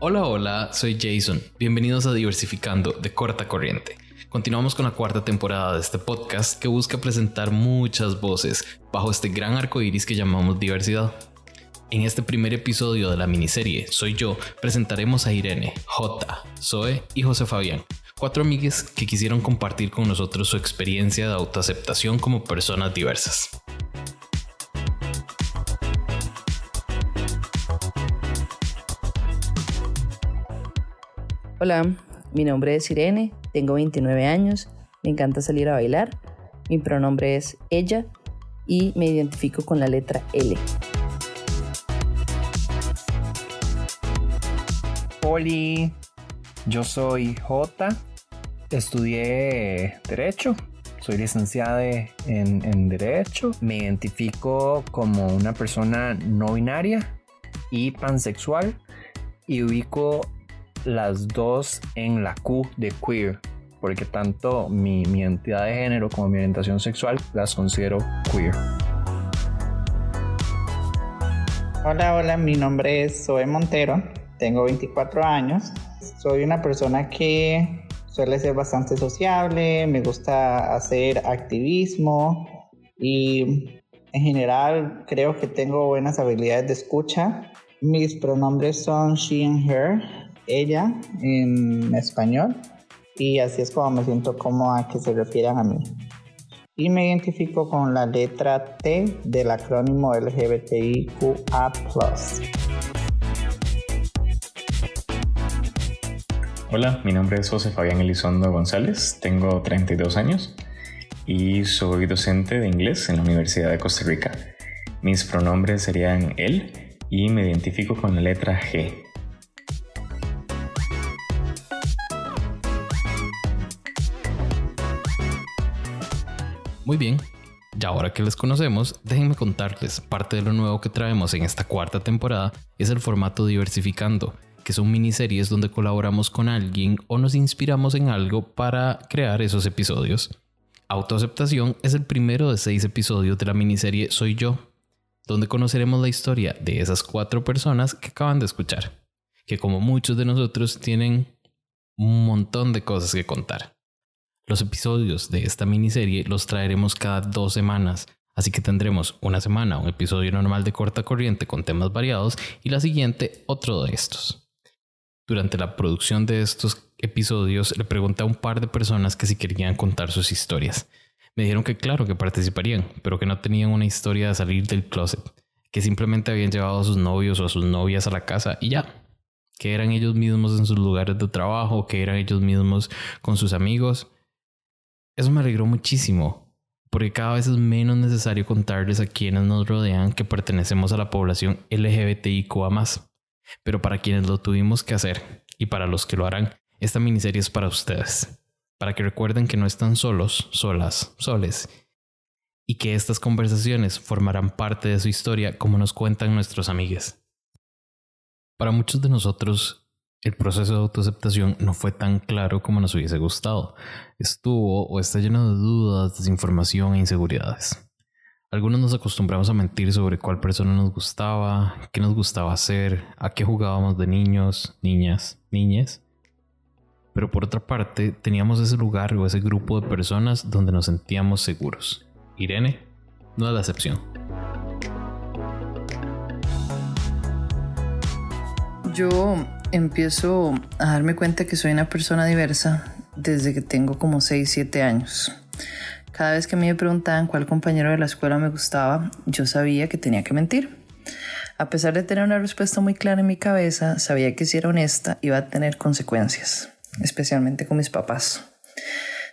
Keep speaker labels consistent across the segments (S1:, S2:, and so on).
S1: Hola, hola, soy Jason. Bienvenidos a Diversificando de Corta Corriente. Continuamos con la cuarta temporada de este podcast que busca presentar muchas voces bajo este gran arco iris que llamamos diversidad. En este primer episodio de la miniserie Soy yo, presentaremos a Irene, J, Zoe y José Fabián, cuatro amigues que quisieron compartir con nosotros su experiencia de autoaceptación como personas diversas.
S2: Hola, mi nombre es Irene, tengo 29 años, me encanta salir a bailar, mi pronombre es ella y me identifico con la letra L.
S3: Hola, yo soy J, estudié Derecho, soy licenciada en, en Derecho, me identifico como una persona no binaria y pansexual y ubico las dos en la Q de queer, porque tanto mi, mi identidad de género como mi orientación sexual las considero queer.
S4: Hola, hola, mi nombre es Zoe Montero, tengo 24 años, soy una persona que suele ser bastante sociable, me gusta hacer activismo y en general creo que tengo buenas habilidades de escucha. Mis pronombres son she and her, ella en español y así es como me siento como a que se refieran a mí. Y me identifico con la letra T del acrónimo LGBTIQA.
S5: Hola, mi nombre es José Fabián Elizondo González, tengo 32 años y soy docente de inglés en la Universidad de Costa Rica. Mis pronombres serían él y me identifico con la letra G.
S1: Muy bien, ya ahora que les conocemos, déjenme contarles, parte de lo nuevo que traemos en esta cuarta temporada es el formato diversificando, que son miniseries donde colaboramos con alguien o nos inspiramos en algo para crear esos episodios. Autoaceptación es el primero de seis episodios de la miniserie Soy yo, donde conoceremos la historia de esas cuatro personas que acaban de escuchar, que como muchos de nosotros tienen un montón de cosas que contar. Los episodios de esta miniserie los traeremos cada dos semanas, así que tendremos una semana un episodio normal de corta corriente con temas variados y la siguiente otro de estos. Durante la producción de estos episodios le pregunté a un par de personas que si querían contar sus historias. Me dijeron que claro que participarían, pero que no tenían una historia de salir del closet, que simplemente habían llevado a sus novios o a sus novias a la casa y ya, que eran ellos mismos en sus lugares de trabajo, que eran ellos mismos con sus amigos eso me alegró muchísimo, porque cada vez es menos necesario contarles a quienes nos rodean que pertenecemos a la población LGBTIQA. Pero para quienes lo tuvimos que hacer y para los que lo harán, esta miniserie es para ustedes. Para que recuerden que no están solos, solas, soles. Y que estas conversaciones formarán parte de su historia como nos cuentan nuestros amigues. Para muchos de nosotros, el proceso de autoaceptación no fue tan claro como nos hubiese gustado. Estuvo o está lleno de dudas, desinformación e inseguridades. Algunos nos acostumbramos a mentir sobre cuál persona nos gustaba, qué nos gustaba hacer, a qué jugábamos de niños, niñas, niñas. Pero por otra parte, teníamos ese lugar o ese grupo de personas donde nos sentíamos seguros. Irene no es la excepción.
S2: Yo empiezo a darme cuenta que soy una persona diversa desde que tengo como 6, 7 años. Cada vez que me preguntaban cuál compañero de la escuela me gustaba, yo sabía que tenía que mentir. A pesar de tener una respuesta muy clara en mi cabeza, sabía que si era honesta iba a tener consecuencias, especialmente con mis papás.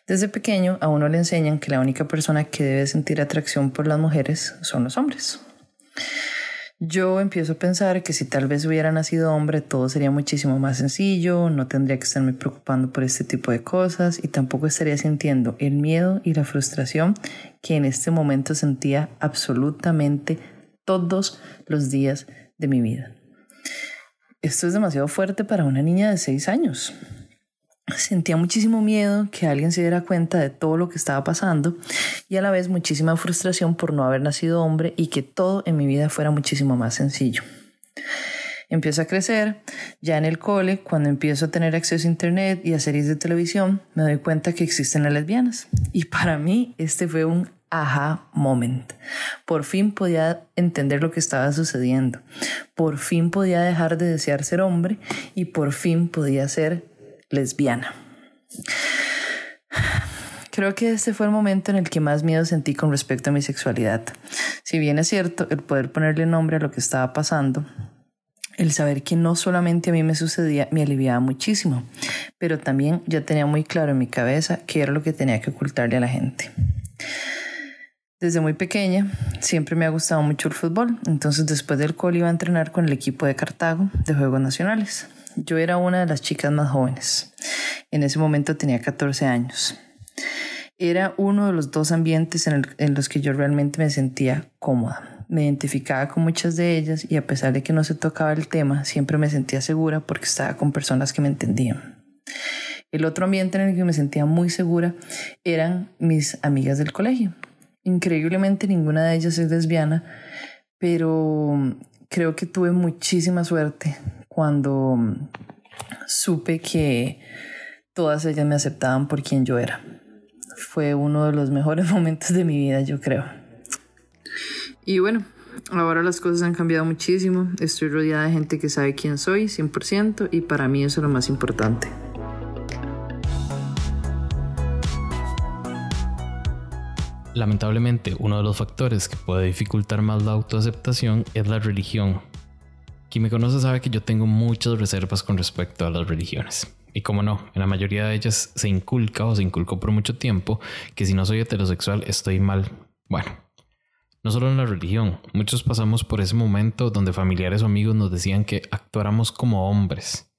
S2: Desde pequeño a uno le enseñan que la única persona que debe sentir atracción por las mujeres son los hombres. Yo empiezo a pensar que si tal vez hubiera nacido hombre todo sería muchísimo más sencillo, no tendría que estarme preocupando por este tipo de cosas y tampoco estaría sintiendo el miedo y la frustración que en este momento sentía absolutamente todos los días de mi vida. Esto es demasiado fuerte para una niña de 6 años. Sentía muchísimo miedo que alguien se diera cuenta de todo lo que estaba pasando y a la vez muchísima frustración por no haber nacido hombre y que todo en mi vida fuera muchísimo más sencillo. Empiezo a crecer, ya en el cole, cuando empiezo a tener acceso a internet y a series de televisión, me doy cuenta que existen las lesbianas. Y para mí este fue un aha moment. Por fin podía entender lo que estaba sucediendo. Por fin podía dejar de desear ser hombre y por fin podía ser lesbiana. Creo que este fue el momento en el que más miedo sentí con respecto a mi sexualidad. Si bien es cierto, el poder ponerle nombre a lo que estaba pasando, el saber que no solamente a mí me sucedía me aliviaba muchísimo, pero también ya tenía muy claro en mi cabeza qué era lo que tenía que ocultarle a la gente. Desde muy pequeña siempre me ha gustado mucho el fútbol, entonces después del cole iba a entrenar con el equipo de Cartago de Juegos Nacionales. Yo era una de las chicas más jóvenes. En ese momento tenía 14 años. Era uno de los dos ambientes en, en los que yo realmente me sentía cómoda me identificaba con muchas de ellas y a pesar de que no se tocaba el tema, siempre me sentía segura porque estaba con personas que me entendían. El otro ambiente en el que me sentía muy segura eran mis amigas del colegio. Increíblemente ninguna de ellas es lesbiana, pero creo que tuve muchísima suerte cuando supe que todas ellas me aceptaban por quien yo era. Fue uno de los mejores momentos de mi vida, yo creo. Y bueno, ahora las cosas han cambiado muchísimo. Estoy rodeada de gente que sabe quién soy, 100%, y para mí eso es lo más importante.
S1: Lamentablemente, uno de los factores que puede dificultar más la autoaceptación es la religión. Quien me conoce sabe que yo tengo muchas reservas con respecto a las religiones. Y como no, en la mayoría de ellas se inculca o se inculcó por mucho tiempo que si no soy heterosexual estoy mal. Bueno, no solo en la religión, muchos pasamos por ese momento donde familiares o amigos nos decían que actuáramos como hombres.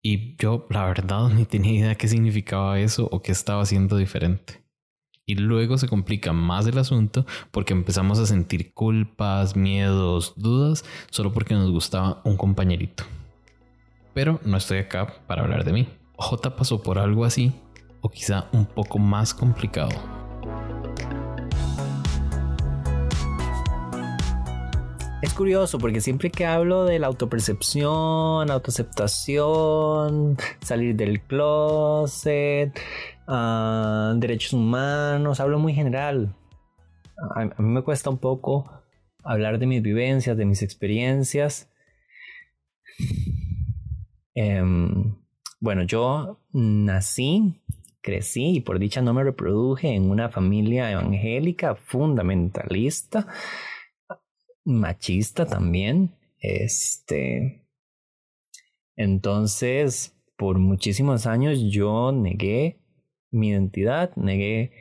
S1: Y yo, la verdad, ni tenía idea qué significaba eso o qué estaba haciendo diferente. Y luego se complica más el asunto porque empezamos a sentir culpas, miedos, dudas, solo porque nos gustaba un compañerito. Pero no estoy acá para hablar de mí. J pasó por algo así, o quizá un poco más complicado.
S3: Es curioso porque siempre que hablo de la autopercepción, autoaceptación, salir del closet, ah, derechos humanos, hablo muy general. A, mí me cuesta un poco hablar de mis vivencias, de mis experiencias. Em, bueno, yo nací, crecí y por dicha no me reproduje en una familia evangélica fundamentalista machista también. Este. Entonces, por muchísimos años yo negué mi identidad, negué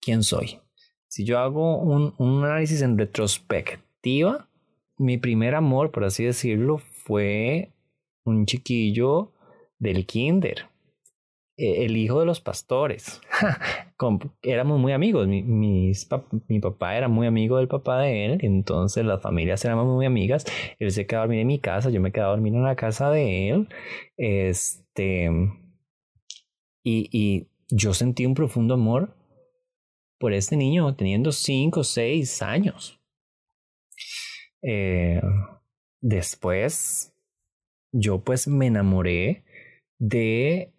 S3: quién soy. Si yo hago un, un análisis en retrospectiva, mi primer amor, por así decirlo, fue un chiquillo del kinder. Eh, el hijo de los pastores. éramos muy amigos. Mi, mi papá era muy amigo del papá de él, entonces las familias éramos muy amigas. Él se quedaba a dormir en mi casa, yo me quedaba a dormir en la casa de él. Este. Y, y yo sentí un profundo amor por este niño teniendo 5 o 6 años. Eh, después, yo pues me enamoré de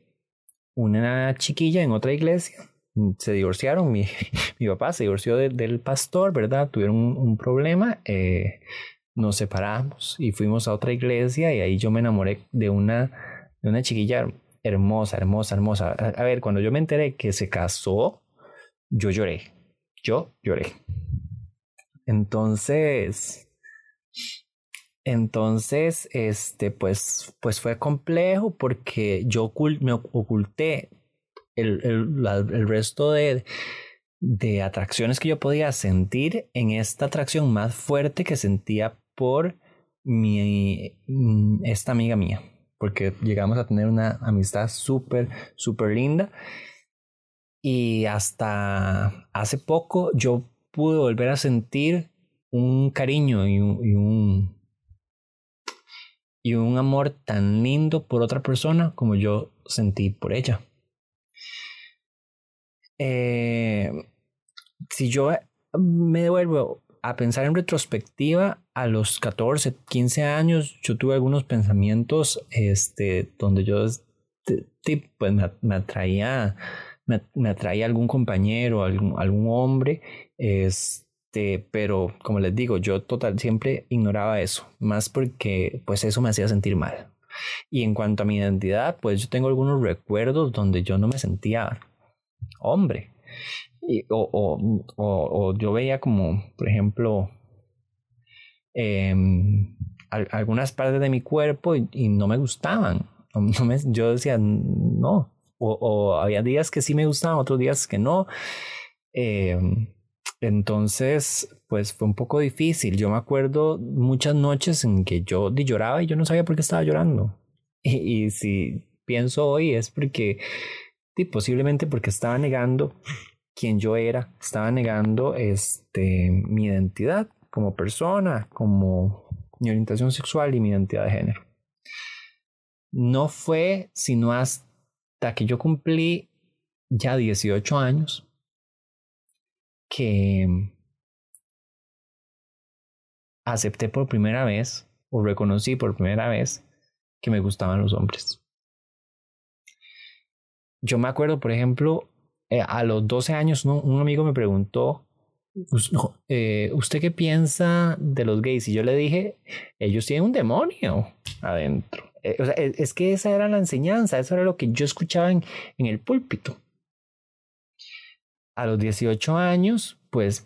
S3: una chiquilla en otra iglesia. Se divorciaron, mi, mi papá se divorció del pastor, ¿verdad? Tuvieron un, problema, eh, nos separamos y fuimos a otra iglesia y ahí yo me enamoré de una, de una chiquilla hermosa, hermosa, hermosa. a ver, cuando yo me enteré que se casó, yo lloré, yo lloré. Entonces, entonces, este, pues, pues fue complejo porque yo me oculté el, el, el resto de, de atracciones que yo podía sentir en esta atracción más fuerte que sentía por mi, mm, esta amiga mía, porque llegamos a tener una amistad súper, súper linda. Y hasta hace poco yo pude volver a sentir un cariño y un y un amor tan lindo por otra persona como yo sentí por ella. Eh, si yo me devuelvo a pensar en retrospectiva, a los 14, 15 años, yo tuve algunos pensamientos este, donde yo pues me, atraía, me, atraía algún compañero, algún, algún hombre, este, pero como les digo, yo total siempre ignoraba eso, más porque pues eso me hacía sentir mal. Y en cuanto a mi identidad, pues yo tengo algunos recuerdos donde yo no me sentía hombre. Y, o, o, o, yo veía como, por ejemplo, em, algunas partes de mi cuerpo y, no me gustaban. No me, yo decía, no. O, había días que sí me gustaban, otros días que no. Em, entonces, pues fue un poco difícil. Yo me acuerdo muchas noches en que yo lloraba y yo no sabía por qué estaba llorando. Y, y si pienso hoy es porque, sí, posiblemente porque estaba negando quién yo era, estaba negando este, mi identidad como persona, como mi orientación sexual y mi identidad de género. No fue sino hasta que yo cumplí ya 18 años que acepté por primera vez o reconocí por primera vez que me gustaban los hombres. Yo me acuerdo, por ejemplo, eh, a los 12 años un amigo me preguntó, eh, ¿usted qué piensa de los gays? Y yo le dije, ellos tienen un demonio adentro. Eh, o sea, es, que esa era la enseñanza, eso era lo que yo escuchaba en, en el púlpito. A los 18 años, pues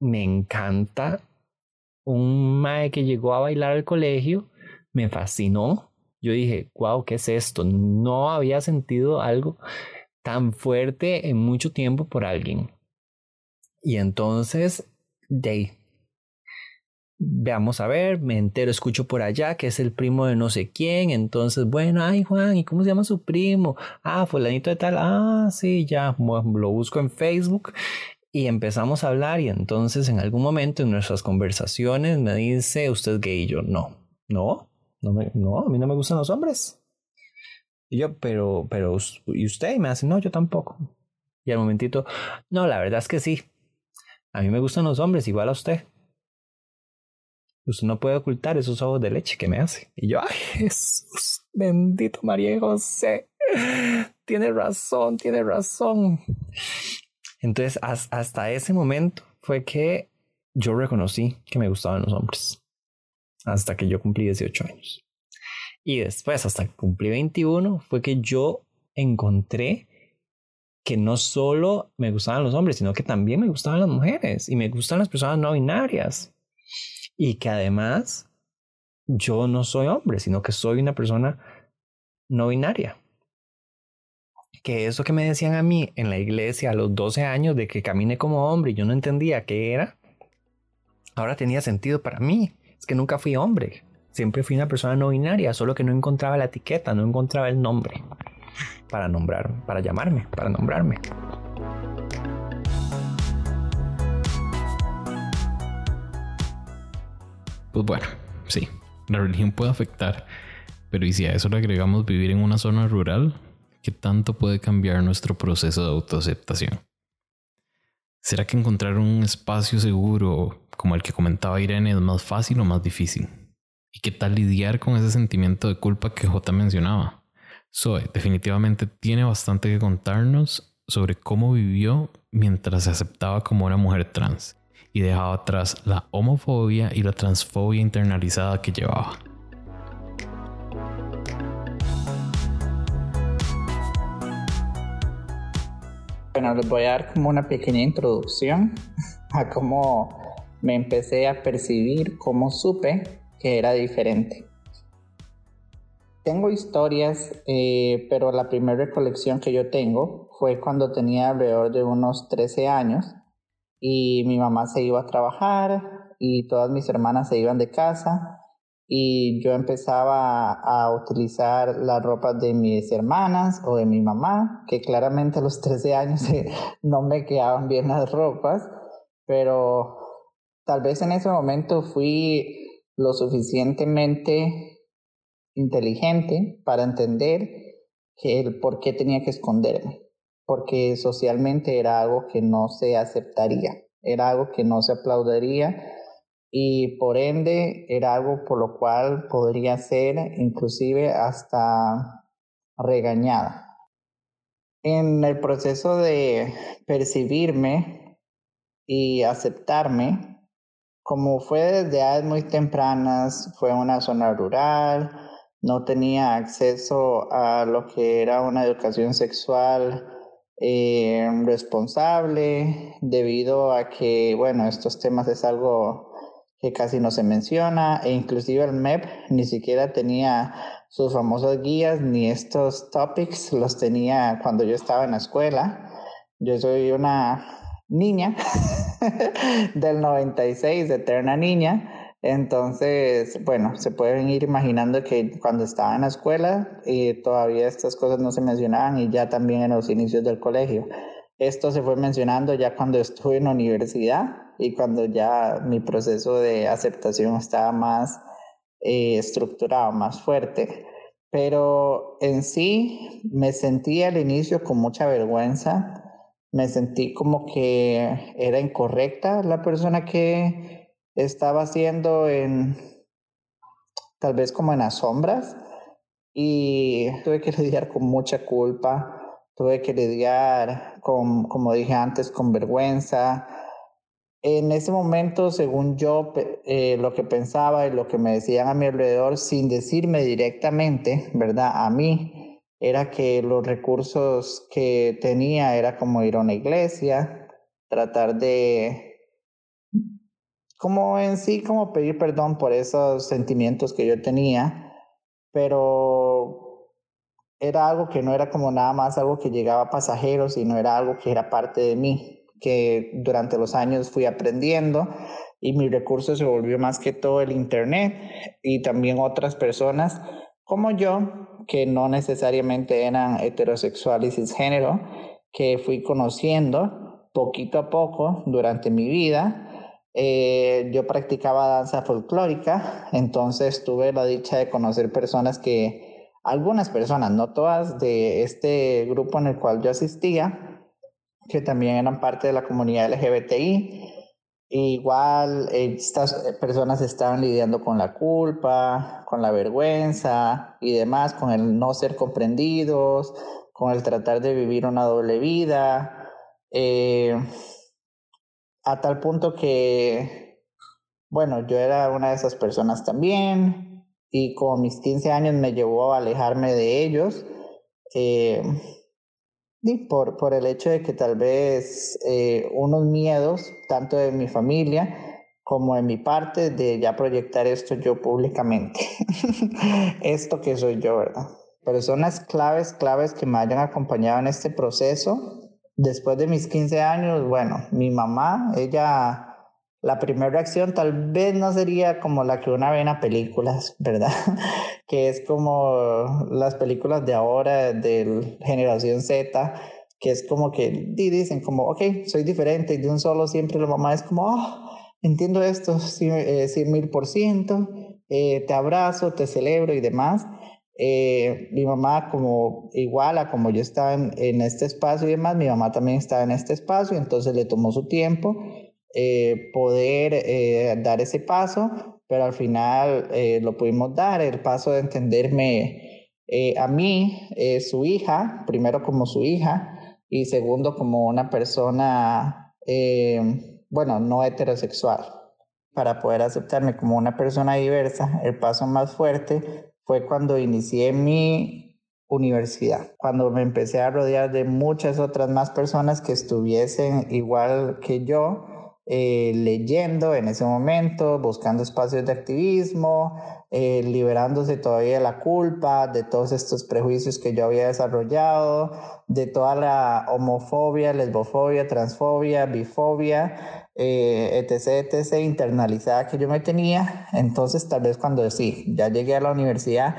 S3: me encanta un mae que llegó a bailar al colegio, me fascinó. Yo dije, wow, ¿qué es esto? No había sentido algo tan fuerte en mucho tiempo por alguien. Y entonces, de veamos a ver, me entero, escucho por allá que es el primo de no sé quién, entonces, bueno, ay Juan, ¿y cómo se llama su primo? Ah, fulanito de tal, ah, sí, ya, lo busco en Facebook y empezamos a hablar y entonces en algún momento en nuestras conversaciones me dice, ¿usted es gay? Y yo, no, no, no, me, no, a mí no me gustan los hombres. Y yo, pero, pero, ¿y usted? Y me hace, no, yo tampoco. Y al momentito, no, la verdad es que sí. A mí me gustan los hombres, igual a usted. Usted no puede ocultar esos ojos de leche que me hace. Y yo, ay, Jesús, bendito María José. Tiene razón, tiene razón. Entonces, hasta ese momento fue que yo reconocí que me gustaban los hombres. Hasta que yo cumplí 18 años. Y después, hasta que cumplí 21, fue que yo encontré que no solo me gustaban los hombres, sino que también me gustaban las mujeres y me gustan las personas no binarias. Y que además yo no soy hombre, sino que soy una persona no binaria que eso que me decían a mí en la iglesia a los 12 años de que camine como hombre y yo no entendía qué era, ahora tenía sentido para mí. Es que nunca fui hombre. Siempre fui una persona no binaria, solo que no encontraba la etiqueta, no encontraba el nombre para nombrar, para llamarme, para nombrarme.
S1: Pues bueno, sí, la religión puede afectar, pero ¿y si a eso le agregamos vivir en una zona rural? ¿Qué tanto puede cambiar nuestro proceso de autoaceptación? ¿Será que encontrar un espacio seguro como el que comentaba Irene es más fácil o más difícil? ¿Y qué tal lidiar con ese sentimiento de culpa que J mencionaba? Zoe definitivamente tiene bastante que contarnos sobre cómo vivió mientras se aceptaba como una mujer trans y dejaba atrás la homofobia y la transfobia internalizada que llevaba.
S4: Bueno, les voy a dar como una pequeña introducción a cómo me empecé a percibir, cómo supe que era diferente. Tengo historias, eh, pero la primera recolección que yo tengo fue cuando tenía alrededor de unos 13 años y mi mamá se iba a trabajar y todas mis hermanas se iban de casa y yo empezaba a utilizar las ropas de mis hermanas o de mi mamá, que claramente a los 13 años no me quedaban bien las ropas, pero tal vez en ese momento fui lo suficientemente inteligente para entender que el por qué tenía que esconderme, porque socialmente era algo que no se aceptaría era algo que no se aplaudiría y por ende era algo por lo cual podría ser inclusive hasta regañada. En el proceso de percibirme y aceptarme, como fue desde edades muy tempranas, fue una zona rural, no tenía acceso a lo que era una educación sexual eh, responsable, debido a que, bueno, estos temas es algo que casi no se menciona, e inclusive el MEP ni siquiera tenía sus famosas guías ni estos topics, los tenía cuando yo estaba en la escuela. Yo soy una niña del 96, eterna niña, entonces, bueno, se pueden ir imaginando que cuando estaba en la escuela eh, todavía estas cosas no se mencionaban y ya también en los inicios del colegio. Esto se fue mencionando ya cuando estuve en la universidad y cuando ya mi proceso de aceptación estaba más eh, estructurado, más fuerte. Pero en sí me sentí al inicio con mucha vergüenza, me sentí como que era incorrecta la persona que estaba haciendo en, tal vez como en las sombras, y tuve que lidiar con mucha culpa, tuve que lidiar con, como dije antes, con vergüenza. En ese momento, según yo, eh, lo que pensaba y lo que me decían a mi alrededor, sin decirme directamente, ¿verdad? A mí, era que los recursos que tenía era como ir a una iglesia, tratar de como en sí, como pedir perdón por esos sentimientos que yo tenía, pero era algo que no era como nada más algo que llegaba pasajero, sino era algo que era parte de mí, que durante los años fui aprendiendo y mi recurso se volvió más que todo el Internet y también otras personas como yo, que no necesariamente eran heterosexuales y cisgénero, que fui conociendo poquito a poco durante mi vida eh, yo practicaba danza folclórica, entonces tuve la dicha de conocer personas que, algunas personas, no todas, de este grupo en el cual yo asistía, que también eran parte de la comunidad LGBTI. Igual estas personas estaban lidiando con la culpa, con la vergüenza y demás, con el no ser comprendidos, con el tratar de vivir una doble vida. Eh, a tal punto que, bueno, yo era una de esas personas también y como mis 15 años me llevó a alejarme de ellos. Eh, por, por el hecho de que tal vez eh, unos miedos, tanto de mi familia como de mi parte, de ya proyectar esto yo públicamente. esto que soy yo, ¿verdad? Personas claves, claves que me hayan acompañado en este proceso Después de mis 15 años, bueno, mi mamá, ella, la primera reacción tal vez no sería como la que una ve en las películas, ¿verdad? que es como las películas de ahora, de generación Z, que es como que dicen como, ok, soy diferente y de un solo siempre la mamá es como, oh, entiendo esto, cien eh, mil por ciento, eh, te abrazo, te celebro y demás. Eh, mi mamá como igual a como yo estaba en, este espacio y demás, mi mamá también estaba en este espacio, entonces le tomó su tiempo eh, poder eh, dar ese paso, pero al final lo pudimos dar, el paso de entenderme a mí, su hija, primero como su hija y segundo como una persona, bueno, no heterosexual. Para poder aceptarme como una persona diversa, el paso más fuerte fue cuando inicié mi universidad, cuando me empecé a rodear de muchas otras más personas que estuviesen igual que yo, eh, leyendo en ese momento, buscando espacios de activismo, eh, liberándose todavía de la culpa, de todos estos prejuicios que yo había desarrollado, de toda la homofobia, lesbofobia, transfobia, bifobia, eh, etc., etc., internalizada que yo me tenía. Entonces, tal vez cuando sí, ya llegué a la universidad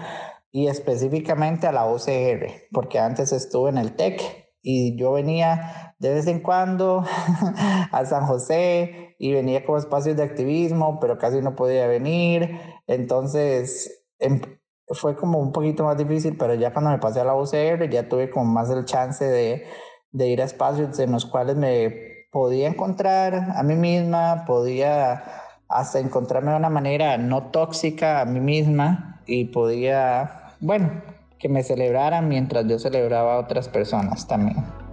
S4: y específicamente a la UCR, porque antes estuve en el TEC y yo venía de vez en cuando a San José y venía como espacios de activismo, pero casi no podía venir. Entonces em, fue como un poquito más difícil, pero ya cuando me pasé a la UCR ya tuve como más el chance de, de ir a espacios en los cuales me podía encontrar a mí misma, podía hasta encontrarme de una manera no tóxica a mí misma y podía, bueno, que me celebraran mientras yo celebraba a otras personas también.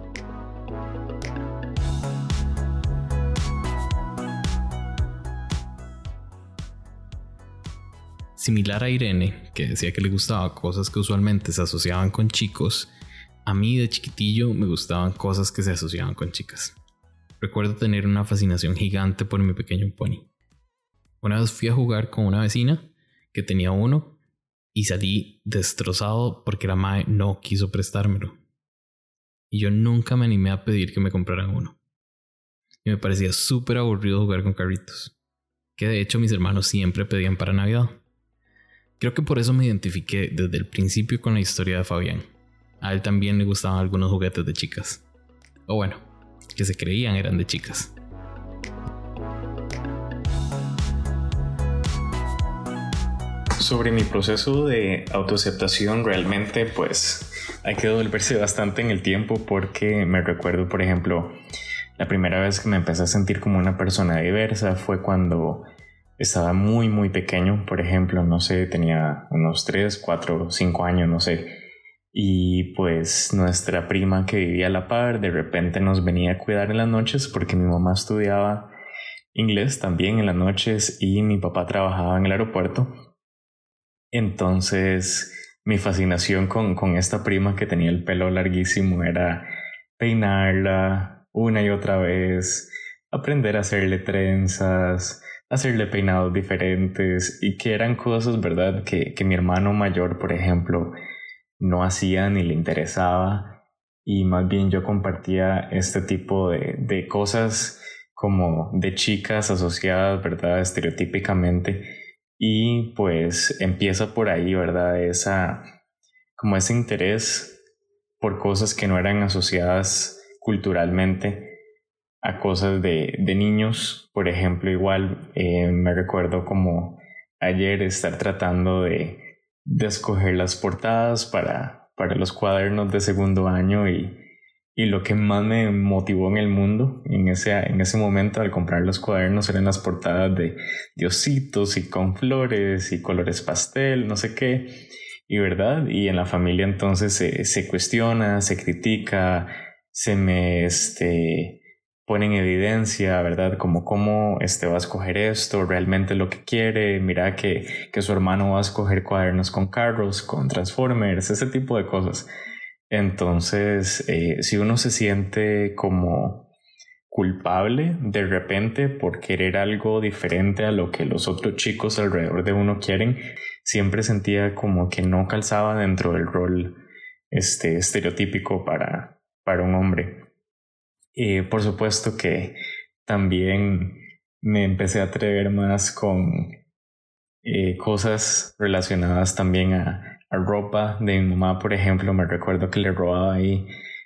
S1: Similar a Irene, que decía que le gustaba cosas que usualmente se asociaban con chicos, a mí de chiquitillo me gustaban cosas que se asociaban con chicas. Recuerdo tener una fascinación gigante por mi pequeño pony. Una vez fui a jugar con una vecina que tenía uno y salí destrozado porque la madre no quiso prestármelo. Y yo nunca me animé a pedir que me compraran uno. Y me parecía súper aburrido jugar con carritos, que de hecho mis hermanos siempre pedían para Navidad. Creo que por eso me identifiqué desde el principio con la historia de Fabián. A él también le gustaban algunos juguetes de chicas. O bueno, que se creían eran de chicas.
S5: Sobre mi proceso de autoaceptación realmente pues hay que devolverse bastante en el tiempo porque me recuerdo por ejemplo la primera vez que me empecé a sentir como una persona diversa fue cuando estaba muy muy pequeño, por ejemplo, no sé, tenía unos 3, 4, 5 años, no sé. Y pues nuestra prima que vivía a la par de repente nos venía a cuidar en las noches porque mi mamá estudiaba inglés también en las noches y mi papá trabajaba en el aeropuerto. Entonces mi fascinación con, con esta prima que tenía el pelo larguísimo era peinarla una y otra vez, aprender a hacerle trenzas, hacerle peinados diferentes y que eran cosas, ¿verdad? Que, que mi hermano mayor, por ejemplo, no hacía ni le interesaba y más bien yo compartía este tipo de, de cosas como de chicas asociadas, ¿verdad? Estereotípicamente y pues empieza por ahí, ¿verdad? Esa, como ese interés por cosas que no eran asociadas culturalmente a cosas de, de niños. Por ejemplo, igual eh, me recuerdo como ayer estar tratando de, de escoger las portadas para, para los cuadernos de segundo año y, y lo que más me motivó en el mundo en ese, en ese momento al comprar los cuadernos eran las portadas de diositos y con flores y colores pastel, no sé qué. Y verdad, y en la familia entonces se, se cuestiona, se critica, se me, este, pone en evidencia, ¿verdad? Como cómo este va a escoger esto, realmente lo que quiere, mira que, que su hermano va a escoger cuadernos con carros, con transformers, ese tipo de cosas. Entonces, eh, si uno se siente como culpable de repente por querer algo diferente a lo que los otros chicos alrededor de uno quieren, siempre sentía como que no calzaba dentro del rol este, estereotípico para, para un hombre. Y por supuesto que también me empecé a atrever más con eh, cosas relacionadas también a, a, ropa de mi mamá, por ejemplo. Me recuerdo que le robaba ahí,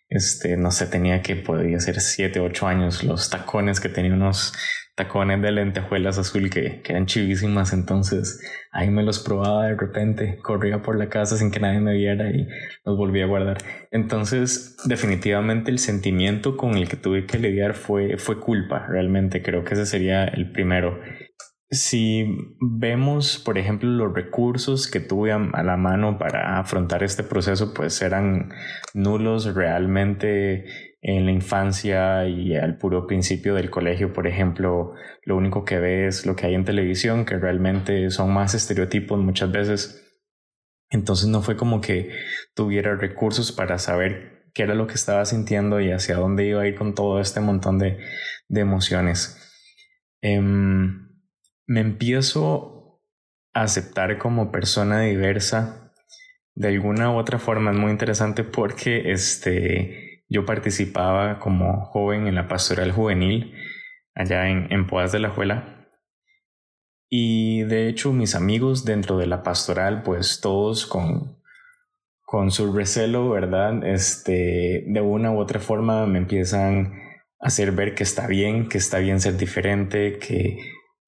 S5: este, no sé, tenía que podía ser 7, 8 años, los tacones que tenía unos tacones de lentejuelas azul que, eran chivísimas, entonces ahí me los probaba de repente, corría por la casa sin que nadie me viera y los volví a guardar. Entonces, definitivamente el sentimiento con el que tuve que lidiar fue, fue culpa, realmente creo que ese sería el primero. Si vemos, por ejemplo, los recursos que tuve a la mano para afrontar este proceso, pues eran nulos realmente en la infancia y al puro principio del colegio, por ejemplo, lo único que ves lo que hay en televisión, que realmente son más estereotipos muchas veces. Entonces no fue como que tuviera recursos para saber qué era lo que estaba sintiendo y hacia dónde iba a ir con todo este montón de, de emociones. Em, me empiezo a aceptar como persona diversa de alguna u otra forma. Es muy interesante porque este yo participaba como joven en la pastoral juvenil allá en, en Poas de la Juela. Y de hecho mis amigos dentro de la pastoral, pues todos con, con su recelo, ¿verdad? Este, de una u otra forma me empiezan a hacer ver que está bien, que está bien ser diferente, que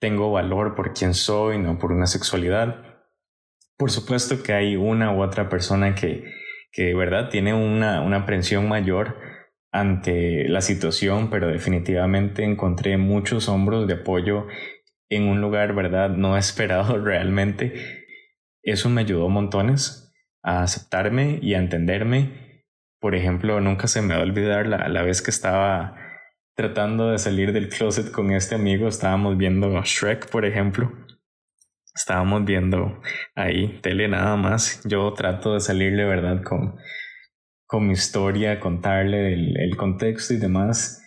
S5: tengo valor por quien soy, no por una sexualidad. Por supuesto que hay una u otra persona que, que de verdad tiene una, una aprensión mayor ante la situación, pero definitivamente encontré muchos hombros de apoyo en un lugar, ¿verdad? No esperado realmente. Eso me ayudó montones a aceptarme y a entenderme. Por ejemplo, nunca se me va a olvidar la, la vez que estaba tratando de salir del closet con este amigo. Estábamos viendo Shrek, por ejemplo. Estábamos viendo ahí tele nada más. Yo trato de salirle, ¿verdad? Con, con mi historia, contarle el, contexto y demás.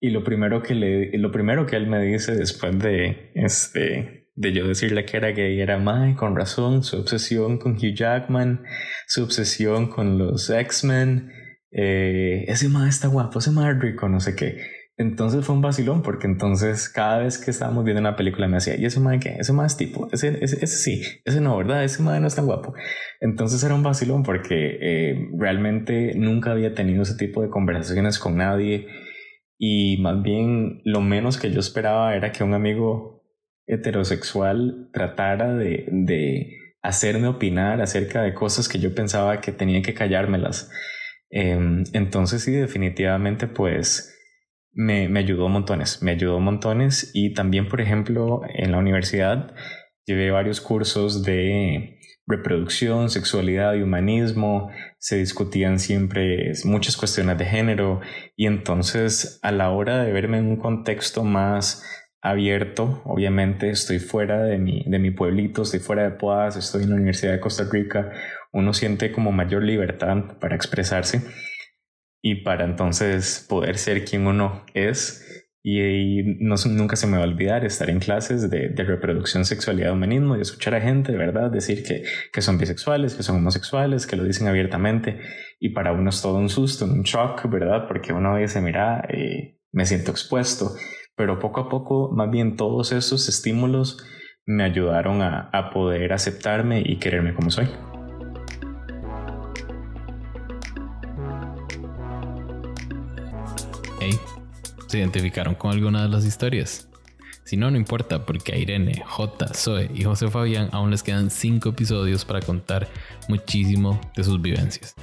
S5: Y lo primero que le, lo primero que él me dice después de este, de yo decirle que era gay era Mae, con razón, su obsesión con Hugh Jackman, su obsesión con los X-Men, eh, ese Mae está guapo, ese Mae rico, no sé qué. Entonces fue un vacilón porque entonces cada vez que estábamos viendo una película me decía, ¿y ese mae qué? Ese mae es tipo, ese, ese, sí, ese no, ¿verdad? Ese mae no es tan guapo. Entonces era un vacilón porque eh, realmente nunca había tenido ese tipo de conversaciones con nadie y más bien lo menos que yo esperaba era que un amigo heterosexual tratara de, de hacerme opinar acerca de cosas que yo pensaba que tenía que callármelas. Em, entonces sí, definitivamente pues me, me ayudó montones, me ayudó montones. Y también, por ejemplo, en la universidad llevé varios cursos de reproducción, sexualidad y humanismo, se discutían siempre muchas cuestiones de género. Y entonces a la hora de verme en un contexto más abierto, obviamente estoy fuera de mi, de mi pueblito, estoy fuera de Poas, estoy en la Universidad de Costa Rica, uno siente como mayor libertad para expresarse y para entonces poder ser quien uno es. Y, no, nunca se me va a olvidar estar en clases de, reproducción, sexualidad, humanismo y escuchar a gente, de verdad, decir que, que son bisexuales, que son homosexuales, que lo dicen abiertamente. Y para uno es todo un susto, un shock, ¿verdad? Porque uno dice, mira, eh, me siento expuesto. Pero poco a poco, más bien todos esos estímulos me ayudaron a, a poder aceptarme y quererme como soy.
S1: ¿Se identificaron con alguna de las historias? Si no, no importa, porque a Irene, J, Zoe y José Fabián aún les quedan 5 episodios para contar muchísimo de sus vivencias.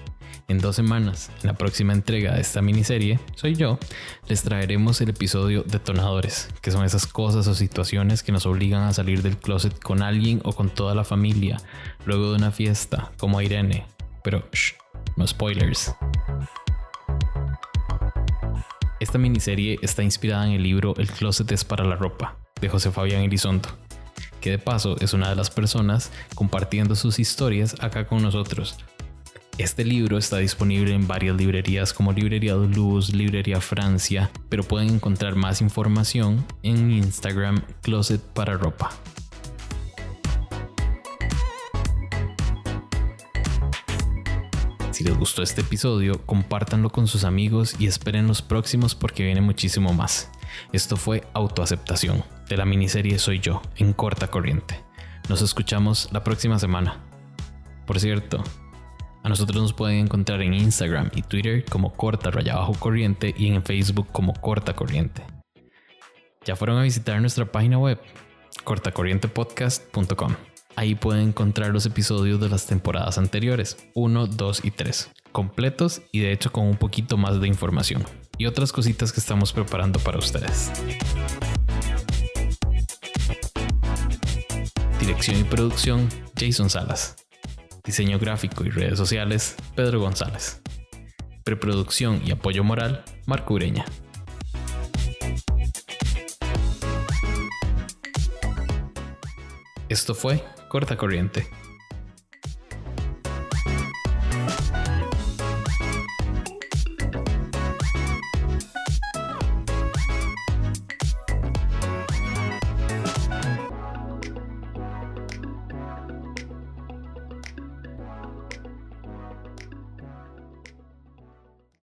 S1: En dos semanas, en la próxima entrega de esta miniserie, soy yo, les traeremos el episodio Detonadores, que son esas cosas o situaciones que nos obligan a salir del closet con alguien o con toda la familia, luego de una fiesta, como a Irene. Pero, shh, no spoilers. Esta miniserie está inspirada en el libro El closet es para la ropa, de José Fabián Elizondo, que de paso es una de las personas compartiendo sus historias acá con nosotros. Este libro está disponible en varias librerías como Librería Luz, Librería Francia, pero pueden encontrar más información en Instagram Closet para Ropa. Si les gustó este episodio, compártanlo con sus amigos y esperen los próximos porque viene muchísimo más. Esto fue Autoaceptación, de la miniserie Soy yo, en corta corriente. Nos escuchamos la próxima semana. Por cierto, a nosotros nos pueden encontrar en Instagram y Twitter como corta raya bajo corriente y en Facebook como corta corriente. ¿Ya fueron a visitar nuestra página web? cortacorrientepodcast.com. Ahí pueden encontrar los episodios de las temporadas anteriores, 1, 2 y 3, completos y de hecho con un poquito más de información y otras cositas que estamos preparando para ustedes. Dirección y producción, Jason Salas. Diseño gráfico y redes sociales, Pedro González. Preproducción y apoyo moral, Marco Ureña. Esto fue Corta Corriente